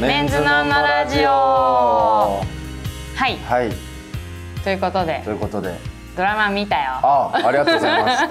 メンズノンノラジオ。はい。はい。ということで。ということで。ドラマ見たよ。あありがとうございます。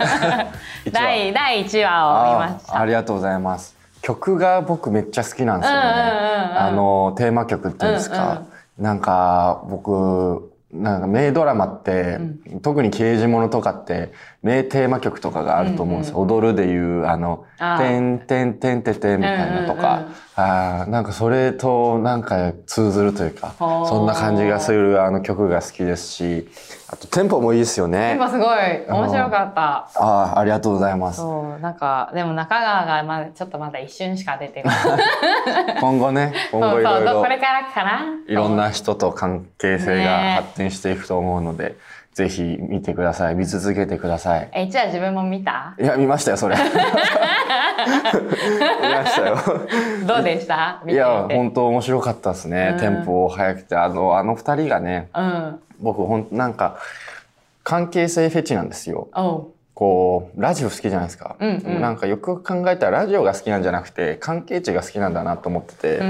第第1話を見ました。あありがとうございます。曲が僕めっちゃ好きなんですよね、あのテーマ曲っていうんですか、なんか僕なんか名ドラマって、特に刑事物とかって名テーマ曲とかがあると思うんですよ、踊るでいうあの「あー。てんてんてんててん」みたいなとか、うんうんうんあーなんかそれとなんか通ずるというかそんな感じがするあの曲が好きですしあとテンポもいいですよね。今すごい。面白かった。あーありがとうございます。そうなんかでも中川がまだちょっとまだ一瞬しか出てこない。今後ね、今後いろいろこれからかな。いろんな人と関係性が発展していくと思うので、ぜひ見てください。見続けてください。えじゃあ自分も見た？いや、見ましたよ、それ。見ましたよ。どうでした？いや、本当面白かったですね。うんテンポ速くて、あの、あの二人がね、うん僕ほん、なんか、関係性フェチなんですよ。こう、ラジオ好きじゃないですか。うんうん。なんかよく考えたらラジオが好きなんじゃなくて、関係値が好きなんだなと思ってて。だか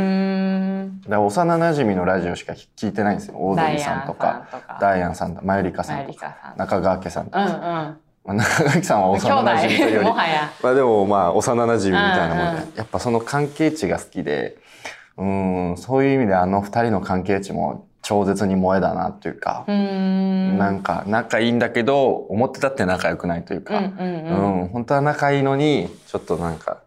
ら幼馴染のラジオしか聞いてないんですよ。オードリーさんとか、ダダイアンさんとか、マユリカさんとか、中川家さんとか。うんうん。まあ中川家さんは兄幼馴染というよ弟り、もはや。まあでもまあ幼馴染みたいなもんで、うんうん。やっぱその関係値が好きで、うん、そういう意味であの二人の関係値も超絶に萌えだなというかなんか仲いいんだけど、思ってたって仲良くないというか、うんうんうん。うん本当は仲いいのに、ちょっとなんか、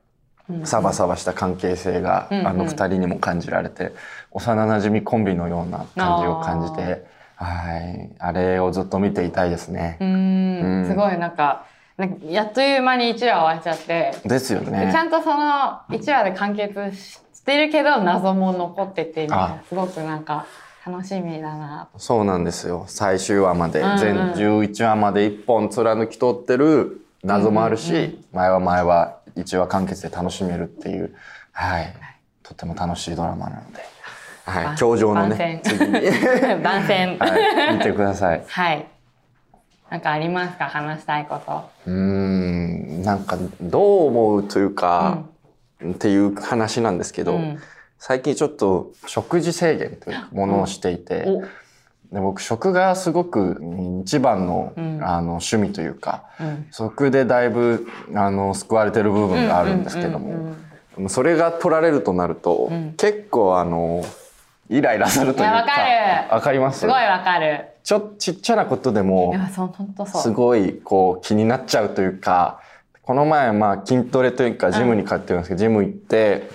うんサバサバした関係性が、うんうん。あの二人にも感じられて、幼馴染コンビのような感じを感じて、はい。あれをずっと見ていたいですね。う。ん。ん。すごいなんかやっという間に1話終わっちゃって、ですよね。ち。ゃんとその1話で完結してるけど謎も残っててみたいな。あ。すごくなんか楽しみだな。そうなんですよ。最終話まで、うんうん。全11話まで一本貫き通ってる謎もあるし、うんうん前は前は1話完結で楽しめるっていう、はい。とても楽しいドラマなので、はい。番教場の番ね、宣。次。に、番宣。はい、見てください。はい。なんかありますか？話したいこと。うーん、なんかどう思うというか、っていう話なんですけど、うん最近ちょっと食事制限というものをしていて、お。で僕食がすごく一番の,、うん。あの趣味というかうん。食でだいぶあの救われてる部分があるんですけども、それが取られるとなると、うん。結構あのイライラするというか。わかります？すごいわかる。ちょちっちゃなことでいもすごいこう気になっちゃうというかこの前まあ筋トレというかジムに通ってるんですけど、ジム行って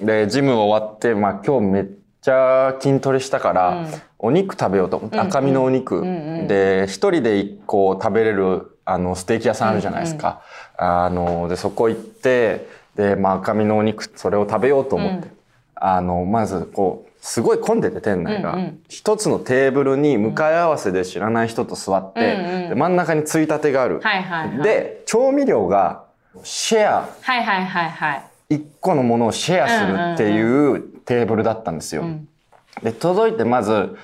でジム終わってまあ今日めっちゃ筋トレしたから、うん。お肉食べようと。思って、うん。うん赤身のお肉、うんうんで一人で一個食べれるあのステーキ屋さんあるじゃないですか、あのでそこ行ってで、まあ、赤身のお肉それを食べようと思って、うん。あのまずこうすごい混んでて店内が、うんうん。一つのテーブルに向かい合わせで知らない人と座って、うんうん。で真ん中についたてがある、はいはいはい。で調味料がシェア。はいはいはいはい一個のものをシェアするっていうテーブルだったんですよ。うんで届いてまず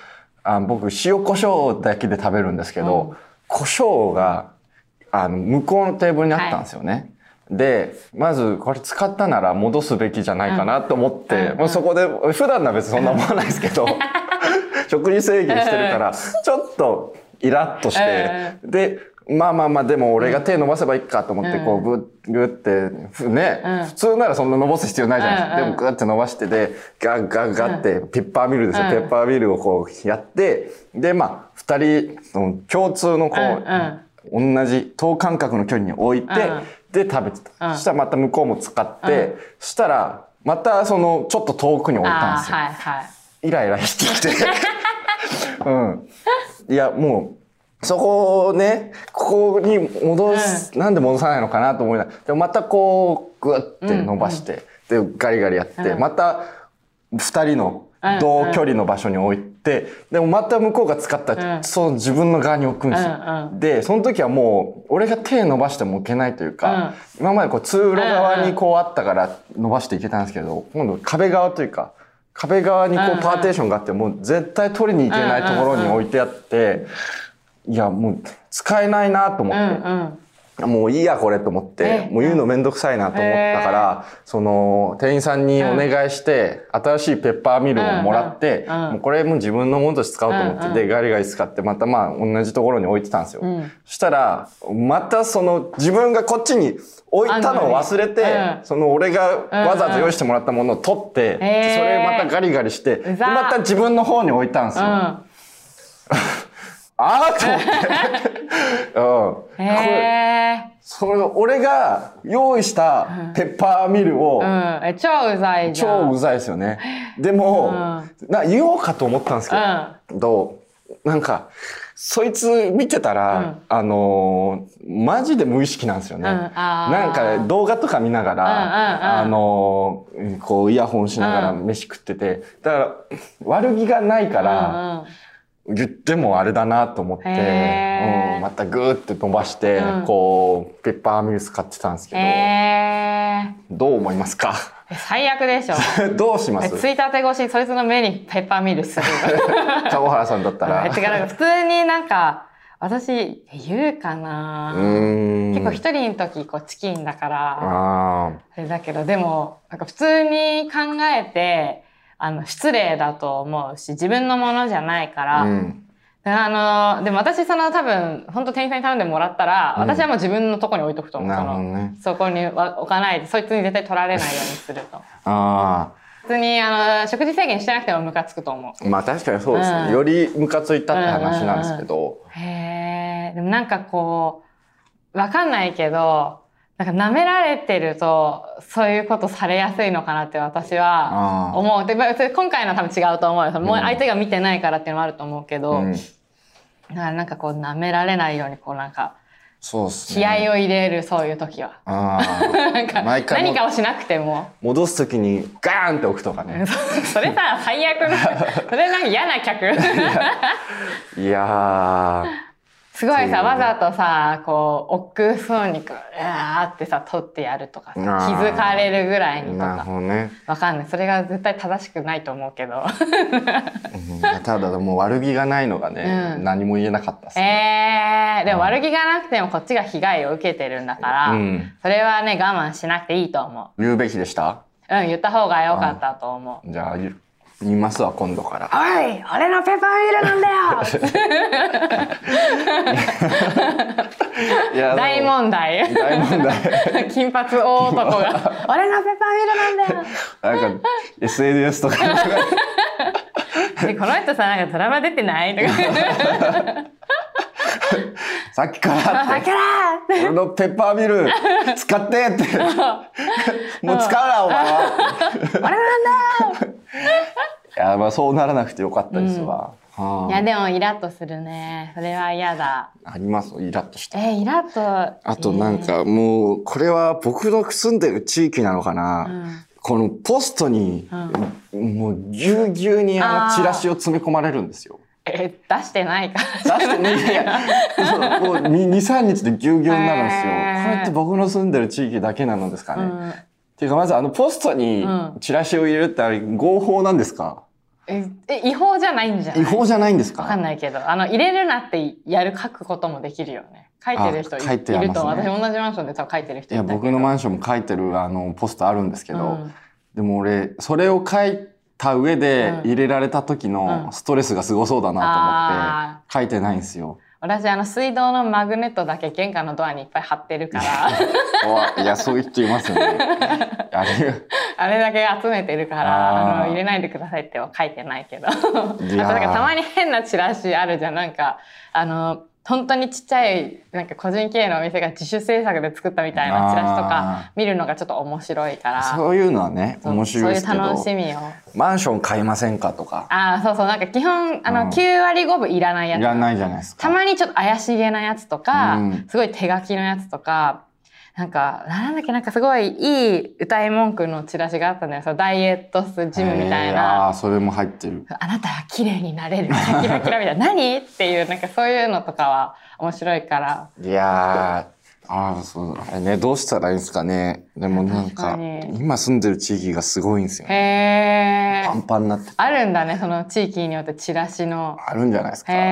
あ僕塩コショウだけで食べるんですけど、うん。胡椒があの向こうのテーブルにあったんですよね。でまずこれ使ったなら戻すべきじゃないかなと思って、うんもうそこで普段は別にそんな思わないですけど食事制限してるからちょっとイラッとして、でまあまあまあでも俺が手伸ばせばいいかと思ってこうグッグッてふね、うん。普通ならそんな伸ばす必要ないじゃないですか、でもグッて伸ばしてでガッガッガッってペッパーミルですよ、うん。ペッパーミルをこうやってでまあ二人共通のこう、同じ等間隔の距離に置いて、うん。で食べてた、うん。そしたらまた向こうも使って、うん。そしたらまたそのちょっと遠くに置いたんあですよ、ーはいはい。イライラしてきて。うん。いやもうそこをねここに戻す、なんで戻さないのかなと思いながらでもまたこうグッて伸ばして、でガリガリやって、うんまた二人の同距離の場所に置いて、でもまた向こうが使ったら、うん。その自分の側に置くんですよ。うんうん。でその時はもう俺が手伸ばしても置けないというか、今までこう通路側にこうあったから伸ばしていけたんですけど、今度壁側というか壁側にこうパーテーションがあってもう絶対取りに行けないところに置いてあって、いやもう使えないなと思うって、んうん。もういいやこれと思って、えもう言うのめんどくさいなと思ったから、その店員さんにお願いして、新しいペッパーミルをもらって、もうこれも自分のものとして使おうと思って、でガリガリ使ってまたまあ同じところに置いてたんですよ。うん。そしたらまたその自分がこっちに置いたのを忘れて、うん。その俺がわざわざ用意してもらったものを取って、それまたガリガリして、また自分の方に置いたんですよ。ああーと思って。うん。うん。へえ。それ俺が用意したペッパーミルを、うん。え、超うざいじゃん。超うざいですよね。でも、うんな言おうかと思ったんですけど、なんか、そいつ見てたら、うんあのーマジで無意識なんですよね。うんなんか動画とか見ながら、うんうんうんあのーこうイヤホンしながらうん飯食ってて、だから悪気がないから、うんうん言ってもあれだなと思って、うん、またグーって飛ばして、うん。こうペッパーミル使ってたんですけど。どう思いますか？え最悪でしょ。どうします？えついたて越しにそいつの目にペッパーミルする。川原さんだったら。え違う。普通になんか私え言うかな。結構一人の時こうチキンだから。ああれだけどでもなんか普通に考えてあの失礼だと思うし自分のものじゃないかあら、うん。であのでも私その多分本当店員さんに頼んでもらったら、うん。私はもう自分のとこに置いとくと思う。なそのね。そこには置かないでそいつに絶対取られないようにすると。あ普通にあの食事制限してなくてもムカつくと思う。あまあ確かにそうですね、うん。よりムカついたって話なんですけど、へえでもなんかこうわかんないけどなんか舐められてるとそういうことされやすいのかなって私はあ思う。で今回の多分違うと思うもううん。相手が見てないからっていうのもあると思うけど、うん、だからなんかこう舐められないようにこうなんかそうっす気ね合を入れるそういう時は。ああなんか毎回も何かをしなくても。戻す時にガーンって置くとかね。それさ最悪なそれなんか嫌な客。いやすごいさわざとさこう億劫そうにこううわーってさ取ってやるとかさ気づかれるぐらいにとーなるかほどね、わかんない。それが絶対正しくないと思うけど。うん、ただもう悪気がないのがね、うん。何も言えなかったっすね、えー、でも悪気がなくてもこっちが被害を受けてるんだから、うん。それはね我慢しなくていいと思言うべきでした？ううん言った方が良かったと思う。じゃあ言言いますわ今度から。おい俺のペッパーミルなんだよ。いや大問題。大問題。金髪大男が。俺のペッパーミルなんだよ。なんか SNS とか。でこの人さなんかドラマ出てない？とか。さっきからって。だから俺のペッパーミル使ってって。もう使うなお前は。俺なんだよ いやまあそうならなくてよかったですわ、はいやでもイラッとするね。それは嫌だ。ありますイラッとしてえイラッとあとなんかもうこれは僕の住んでる地域なのかな、うん。このポストに、もうぎゅうぎゅうにあのチラシを詰め込まれるんですよ。え出してないから。出してねい。そうもう23日でぎゅうぎゅうになるんですよ。これって僕の住んでる地域だけなのですかね。ていうかまずあのポストにうん。チラシを入れるってあれ合法なんですか？ええ違法じゃないんじゃない？違法じゃないんですか？わかんないけど。あの入れるなってやる書くこともできるよね。書いてる人い,、ると私同じマンションで多分書いてる人いや僕のマンションも書いてるあのポストあるんですけど、うん。でも俺それを書いた上でうん。入れられた時うん。のストレスがすごそうだなと思あって書いてないんですよ。私あの水道のマグネットだけ玄関のドアにいっぱい貼ってるから。おい。やそういう人いますよね。あれ。あれだけ集めてるからあの入れないでくださいっては書いてないけど。あとなんかたまに変なチラシあるじゃん。なんかあの本当にちっちゃいなんか個人経営のお店が自主制作で作ったみたいなチラシとあか見るのがちょっと面白いから。そういうのはね面白いですけどそういう楽しみを。マンション買いませんかとか。ああそうそうなんか基本あの、うん。9割5分いらないやついらないじゃないですか。たまにちょっと怪しげなやつとか、うん。すごい手書きのやつとかなんかなんだっけなんかすごいいい歌い文句のチラシがあったんだよ。そのダイエットジムみたいえーな。あーそれも入ってる。あなたは綺麗になれる。キラキラキラみたいな。何？っていうなんかそういうのとかは面白いから。いやーああそうあれねどうしたらいいんですかね。でもなん確かかに。今住んでる地域がすごいんですよね。へー。パンパンになってて。あるんだねその地域によってチラシの。あるんじゃないですか。へどう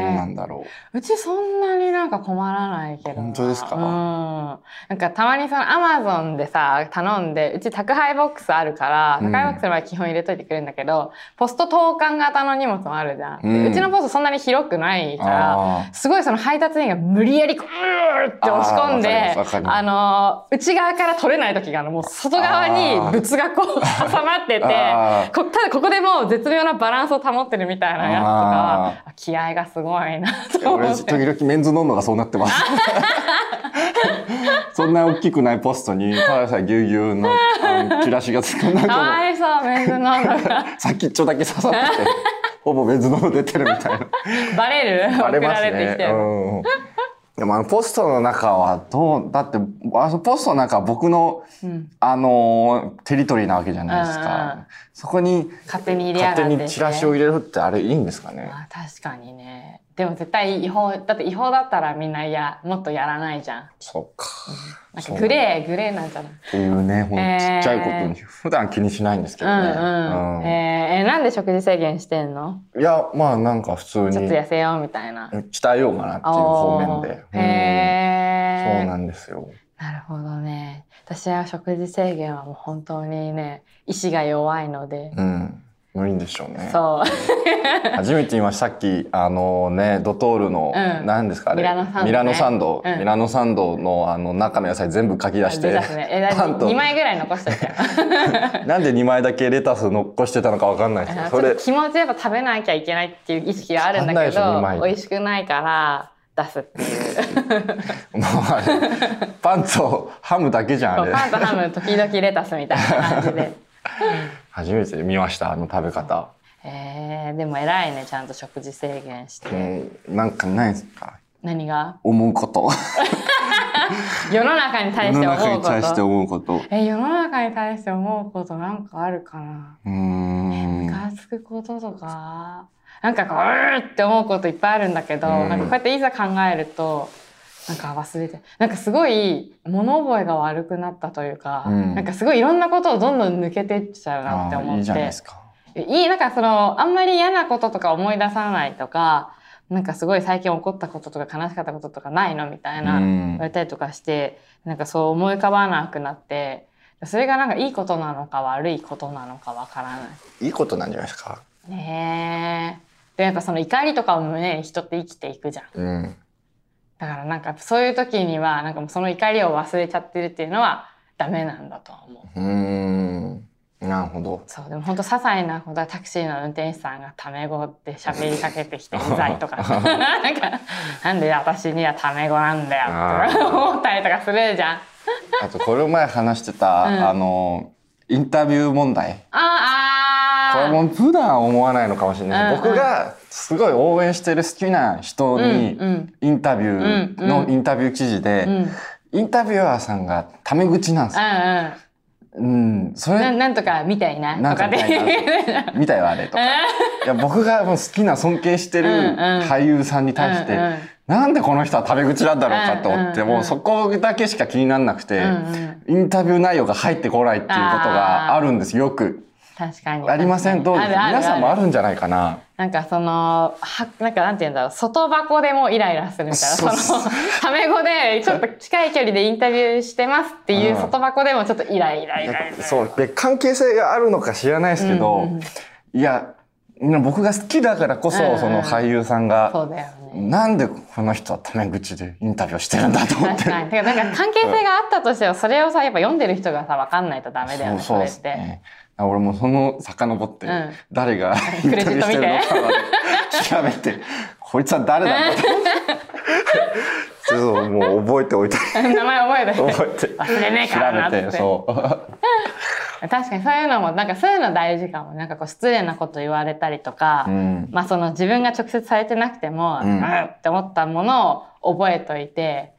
なーんだろう。ちそんなにななんか困らないけどな。本当ですか？うん。なんかたまにそのアマゾンでさ、頼んで、うち宅配ボックスあるから、うん。宅配ボックスの場合基本入れといてくれるんだけど、ポスト投函型の荷物もあるじゃん。でうん。うちのポストそんなに広くないから、あすごいその配達員が無理やりこうーって押し込んで、あのー、内側から取れない時があの、もう外側に物がこう挟まっててただここでもう絶妙なバランスを保ってるみたいなやつとかは、気合がすごいなとー俺思って。時々メンズノンノがそうなってますそんな大きくないポストにただでさえぎゅうぎゅうの チラシがつくなんかかもわいそう、メンズノンノが。う先っちょだけ刺さっててほぼメンズノンノ出てるみたいなバレる？バレます送られてきねてる。うんでもあのポストの中はどうだってあのポストの中は僕のうんあのーテリトリーなわけじゃないですか。そこに勝手に入れやがって、勝手にチラシを入れるってあれいいんですかね。まあ確かにね。でも絶対違法、だって違法だったらみんなや、もっとやらないじゃん。そうか。なんかグレー、グレーなんじゃない？っていうね、ほんとえーちっちゃいことに普段気にしないんですけどね。うんうん。うんえーえーなんで食事制限してんの？いや、まあなんか普通ちょっとに痩せようみたいな。鍛えようかなっていう方面で。へーうんそうなんですよ。なるほどね。私は食事制限はもう本当にね、意志が弱いので。うん。無理でしょうね。そう。初めて言いました。さっき、あのね、ドトールの、うん何ですかあれ？ミラノサンドねミラノサンド。うんミラノサンドのあの中の野菜全部書き出してね。パンと2枚ぐらい残してよ。なんで2枚だけレタス残してたのかわかんないですけど、それ気持ちやっぱ食べなきゃいけないっていう意識があるんだけど、美味しくないから出すっていう。もうあれ、パンとハムだけじゃん、あれ。パンとハム、時々レタスみたいな感じで。初めて見ました、あの食べ方。えー、でも偉いね、ちゃんと食事制限して。うん、なんかないですか？何が？思うこと。世の中に対世の中して思うこに対してと。思うこと。え、世の中に対して思うことなんかあるかな？うーん。ムカつくこととか、なんかこう、うーって思うこといっぱいあるんだけど、うんなんかこうやっていざ考えると、なんか忘れて、なんかすごい物覚えが悪くなったというか、うんなんかすごいいろんなことをどんどん抜けてっちゃうなって思って。いいじゃないですか。いい、なんかその、あんまり嫌なこととか思い出さないとか、なんかすごい最近起こったこととか悲しかったこととかないのみたいな、うん言われたりとかして、なんかそう思い浮かばなくなって、それがなんかいいことなのか悪いことなのかわからない。いいことなんじゃないですか。ねえ。で、やっぱその怒りとかを胸に人って生きていくじゃん。うん。だからなんかそういう時には、なんかもうその怒りを忘れちゃってるっていうのはダメなんだとは思う。うーん。なるほど。そう、でも本当些細なことはタクシーの運転手さんがタメ語って喋りかけてきて うざいとか、なんか、なんで私にはタメ語なんだよって思ったりとかするじゃん。あと、これ前話してた、うんあの、インタビュー問題。ああこれも普段思わないのかもしれない。うんうん僕がすごい応援してる好きな人にインタビューのインタビュー記事で、インタビュアーさんがタメ口なんですよ。うん、それ、なんとかみたいな。なんかみたいな。見たよ、あれとか。いや、僕がもう好きな尊敬してる俳優さんに対して、うんうん。なんでこの人はタメ口なんだろうかと思って、うんうんうん。もうそこだけしか気にならなくて、うんうん。インタビュー内容が入ってこないっていうことがあるんです、よく。確かに。ありませんどうです皆さんもあるんじゃないかな。なんかその、は、なんかなんて言うんだろう、外箱でもイライラするみたいな、その、タメ語でちょっと近い距離でインタビューしてますっていううん外箱でもちょっとイライライライラ。そう。で、関係性があるのか知らないですけど、うんうんうんいや、僕が好きだからこそ、うんうんその俳優さんが、そうだよね。なんでこの人はタメ口でインタビューしてるんだと思って。確かに。てか、なんか関係性があったとしても、それをさ、やっぱ読んでる人がさ、わかんないとダメだよね、そうそうでそれって。すね。俺もその遡って、うん誰がインタビューしてるのかまで調べて、こいつは誰なんだと 思って。そうもう覚えておいて。名前覚えて。覚えて。忘れねえからなってそう。確かにそういうのも、なんかそういうの大事かも。なんかこう失礼なこと言われたりとか、うんまあその自分が直接されてなくても、ううんん、って思ったものを覚えといて、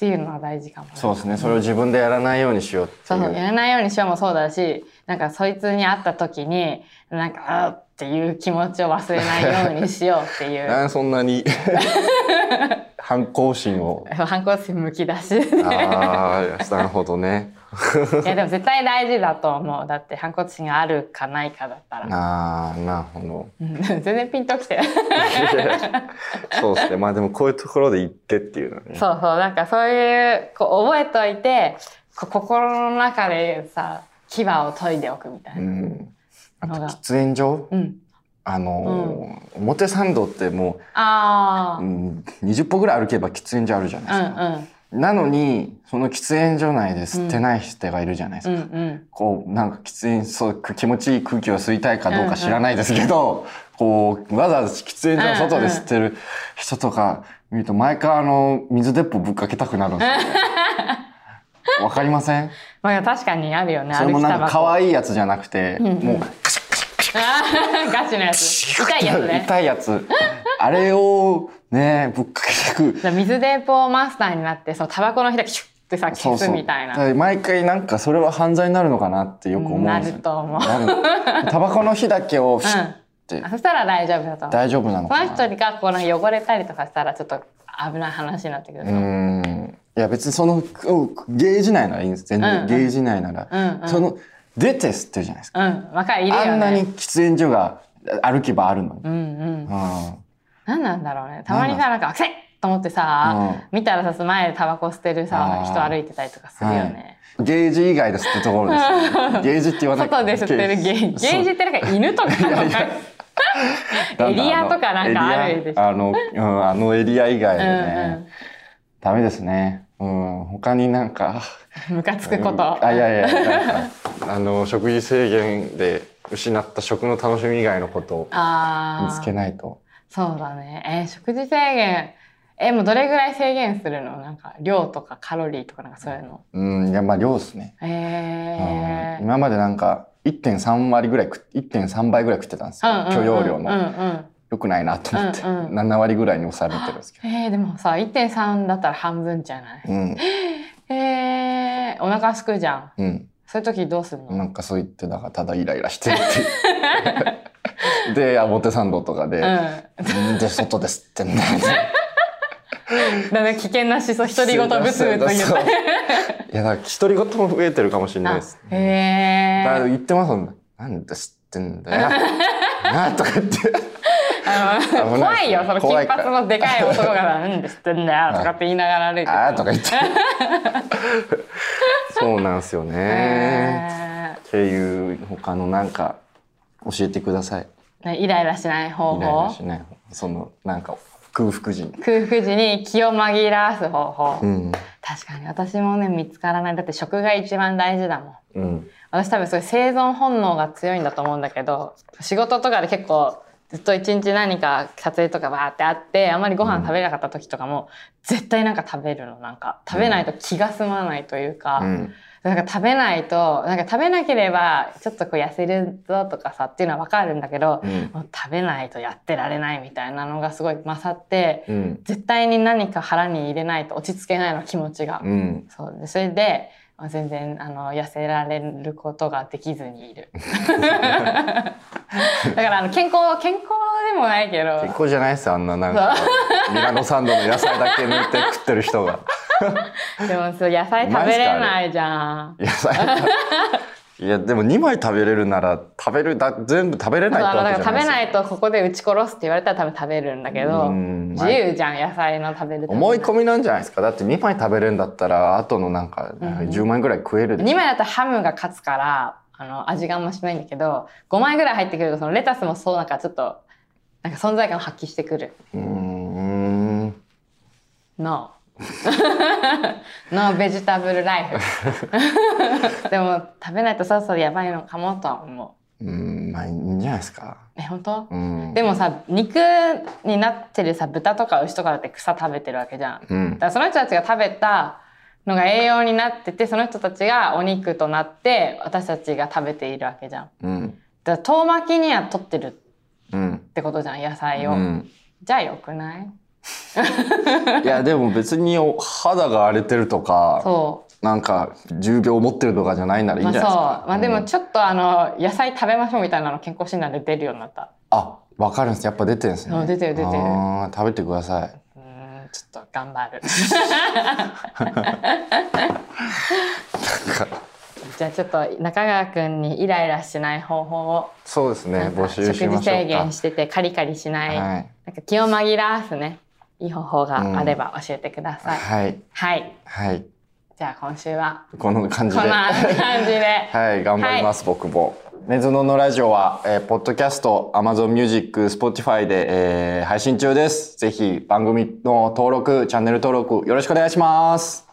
っていうのは大事かもね。そうですね。それを自分でやらないようにしようってそうそう。やらないようにしようもそうだし、なんかそいつに会った時に、なんか、あーっていう気持ちを忘れないようにしようっていう。そんなに 反抗心を。反抗心むき出しああ、なるほどね。いやでも絶対大事だと思うだって反抗心があるかないかだったらああ、なるほど。うん全然ピンときてそうですね。まあでもこういうところで言ってっていうのはね。そうそうなんかそういうこう覚えといて心の中でさ牙を研いでおくみたいうな。ん。あと喫煙所？うん、あのー表参道ってもう、ああ、うん、20歩ぐらい歩けば喫煙所あるじゃうないですか。んなのに、その喫煙所内で吸ってない人がいるじゃないですか。うんうん。うんこう、なんか喫煙、そう、く気持ちいい空気を吸いたいかどうか知らないですけど、こう、わざわざ喫煙所の外で吸ってる人とか見ると、毎回あの、水鉄砲ぶっかけたくなるんですよね。わかりません？まあ確かにあるよねそれもなんか可い愛いやつじゃなくて、んうん。もう、ガチのやつ。痛いやつね。痛いやつ。あれをね、ぶっかけてく。水鉄砲マスターになってそのタバコの火だけシュッてさ消すみたいな。だから毎回なんかそれは犯罪になるのかなってよく思うんなですよ。ると思う。タバコの火だけをフシュッて、あそしたら大丈夫だと思う。大丈夫なのかな。この人がこうなんか汚れたりとかしたらちょっと危ない話になってくるう。ーん。いや別にその、うんゲージ内ならいいんです。全然、うんうん。ゲージ内なら。うんうん。その、出て吸ってるじゃないですか。うん。わかる。いるよね。あんなに喫煙所が歩けばあるのに。うんうん。うん。何なんだろうね。たまにさなんか「くせっ!」と思ってさ、う見たらさ前でタバコ吸ってるさ人歩いてたりとかするよね、ゲージ以外で吸ってるところです。よね。ゲージって言わない。外で吸ってるゲーゲージ。ってなんか犬とかのエリアとかなんかあるでしょ。あの、うん、あのエリア以外でね、うん。ダメですね。うん、他になんか、う んムカつくこと、あ、いやいや、あの、食事制限で失った食の楽しみ以外のことをああ見つけないと。そうだねえー食事制限えもうどれぐらい制限するの？なんか量とかカロリーとかなんかそういうのうん、いや、まあ、量ですね。えーうん今までなんか、1.3割ぐらい食っ、1.3倍ぐらい食ってたんですよ。許容量うんうの。ん良くないなと思って、うんうん7割ぐらいに抑えてるんですけど。えー、でもさ1.3だったら半分じゃない？うん、えー、お腹すくじゃんうん。そういう時どうするの、なんかそう言って、だからただイライラしてるって。で、表参道とかで、うんで外で吸ってんだよ。だね危険な思想独り言ブツブツ言っていや、だから独り言も増えてるかもしれないです。あへえ言ってますもんね。なんで吸ってんだよ。なとか言って。怖いよその金髪のでかい男がさ「なんで知ってんだよ」とかって言いながら歩いてるあーとか言って。そうなんですよね。へっていう他のなんか教えてください。イライラしない方イライラ法しない方そのなんか空腹時に。空腹時に気を紛らわす方法、うん。確かに私もね見つからないだって食が一番大事だもんうん。私多分それ生存本能が強いんだと思うんだけど仕事とかで結構ずっと一日何か撮影とかバーってあってあんまりご飯食べなかった時とかも、絶対なんか食べるのなんか食べないと気が済まないというか、うん。なんか食べないとなんか食べなければちょっとこう痩せるぞとかさっていうのは分かるんだけど、うん。もう食べないとやってられないみたいなのがすごい勝って、うん。絶対に何か腹に入れないと落ち着けないの気持ちが。うん。そうでそれでまあ全然あの痩せられることができずにいる。だからあの健康健康でもないけど。健康じゃないですよあんななんか。ミラノサンドの野菜だけ抜いて食ってる人が。でもそう野菜食べれないじゃん。野菜。い。やでも2枚食べれるなら食べるだ全部食べれないってわけじゃないないとここで撃ち殺すって言われたら多分食べるんだけどうん。自由じゃん野菜の食べる思い込みなんじゃないですか。だって2枚食べれるんだったらあとのなんか10枚ぐらい食えるでしょ。2枚だったらハムが勝つからあの味があんましないんだけど5枚ぐらい入ってくるとそのレタスもそうなんかちょっとなんか存在感を発揮してくる。うーん No ノーベジタブルライフでも食べないとそろそろやばいのかもとは思う。ーんまあいいんじゃないですか。うえ本当、うん。でもさ肉になってるさ豚とか牛とかだって草食べてるわけじゃん。うん。だからその人たちが食べたのが栄養になっててその人たちがお肉となって私たちが食べているわけじゃん。うん。だから遠巻きには取ってるっうん。てことじゃん野菜を、うん。じゃあよくない？いやでも別にお肌が荒れてるとかそう。なんか重病を持ってるとかじゃないならいいんじゃないですか、まあでうん。もちょっとあの野菜食べましょうみたいなの健康診断で出るようになった。あわかるんです。やっぱ出てるんですね。あ出てる出てる。食べてください。うんと頑張る。じゃあちょっと中川くんにイライラしない方法を。そうですね。募集しましょうか。食事制限しててカリカリしない、はい。なんか気を紛らわすね。いい方法があれば教えてください、はい。はい。はい。じゃあ今週はこの感じで。こんな感じで。はい、頑張ります、僕も。ネズノのラジオは、えー、ポッドキャスト、Amazon Music、Spotify で、えー配信中です。ぜひ番組の登録、チャンネル登録よろしくお願いします。